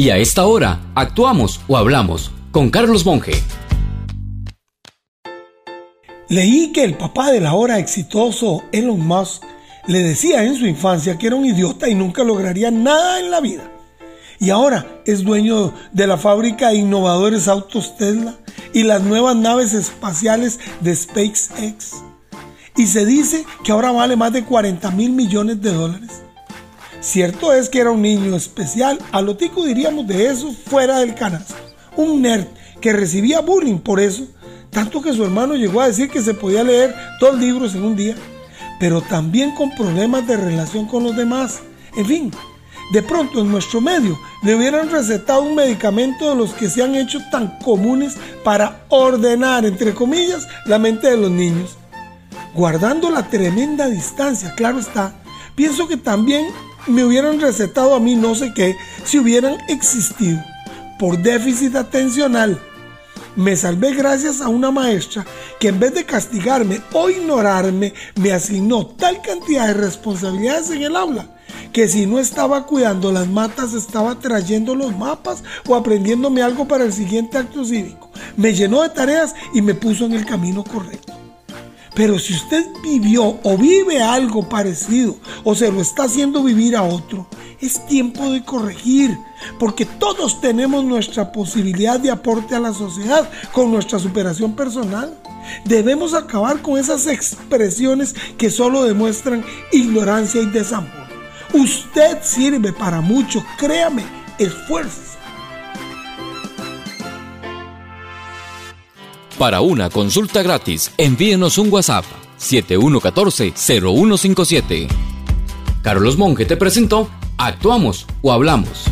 Y a esta hora, actuamos o hablamos con Carlos Monge. Leí que el papá del ahora exitoso Elon Musk le decía en su infancia que era un idiota y nunca lograría nada en la vida. Y ahora es dueño de la fábrica de innovadores autos Tesla y las nuevas naves espaciales de SpaceX. Y se dice que ahora vale más de 40 mil millones de dólares. Cierto es que era un niño especial, a lo tico diríamos de eso fuera del canasto. Un nerd que recibía bullying por eso, tanto que su hermano llegó a decir que se podía leer dos libros en un día, pero también con problemas de relación con los demás. En fin, de pronto en nuestro medio le hubieran recetado un medicamento de los que se han hecho tan comunes para ordenar, entre comillas, la mente de los niños. Guardando la tremenda distancia, claro está, pienso que también me hubieran recetado a mí no sé qué si hubieran existido por déficit atencional. Me salvé gracias a una maestra que en vez de castigarme o ignorarme, me asignó tal cantidad de responsabilidades en el aula que si no estaba cuidando las matas estaba trayendo los mapas o aprendiéndome algo para el siguiente acto cívico. Me llenó de tareas y me puso en el camino correcto. Pero si usted vivió o vive algo parecido o se lo está haciendo vivir a otro, es tiempo de corregir, porque todos tenemos nuestra posibilidad de aporte a la sociedad con nuestra superación personal. Debemos acabar con esas expresiones que solo demuestran ignorancia y desamor. Usted sirve para mucho, créame, esfuerzo. Para una consulta gratis, envíenos un WhatsApp 7114-0157. Carlos Monge te presentó Actuamos o Hablamos.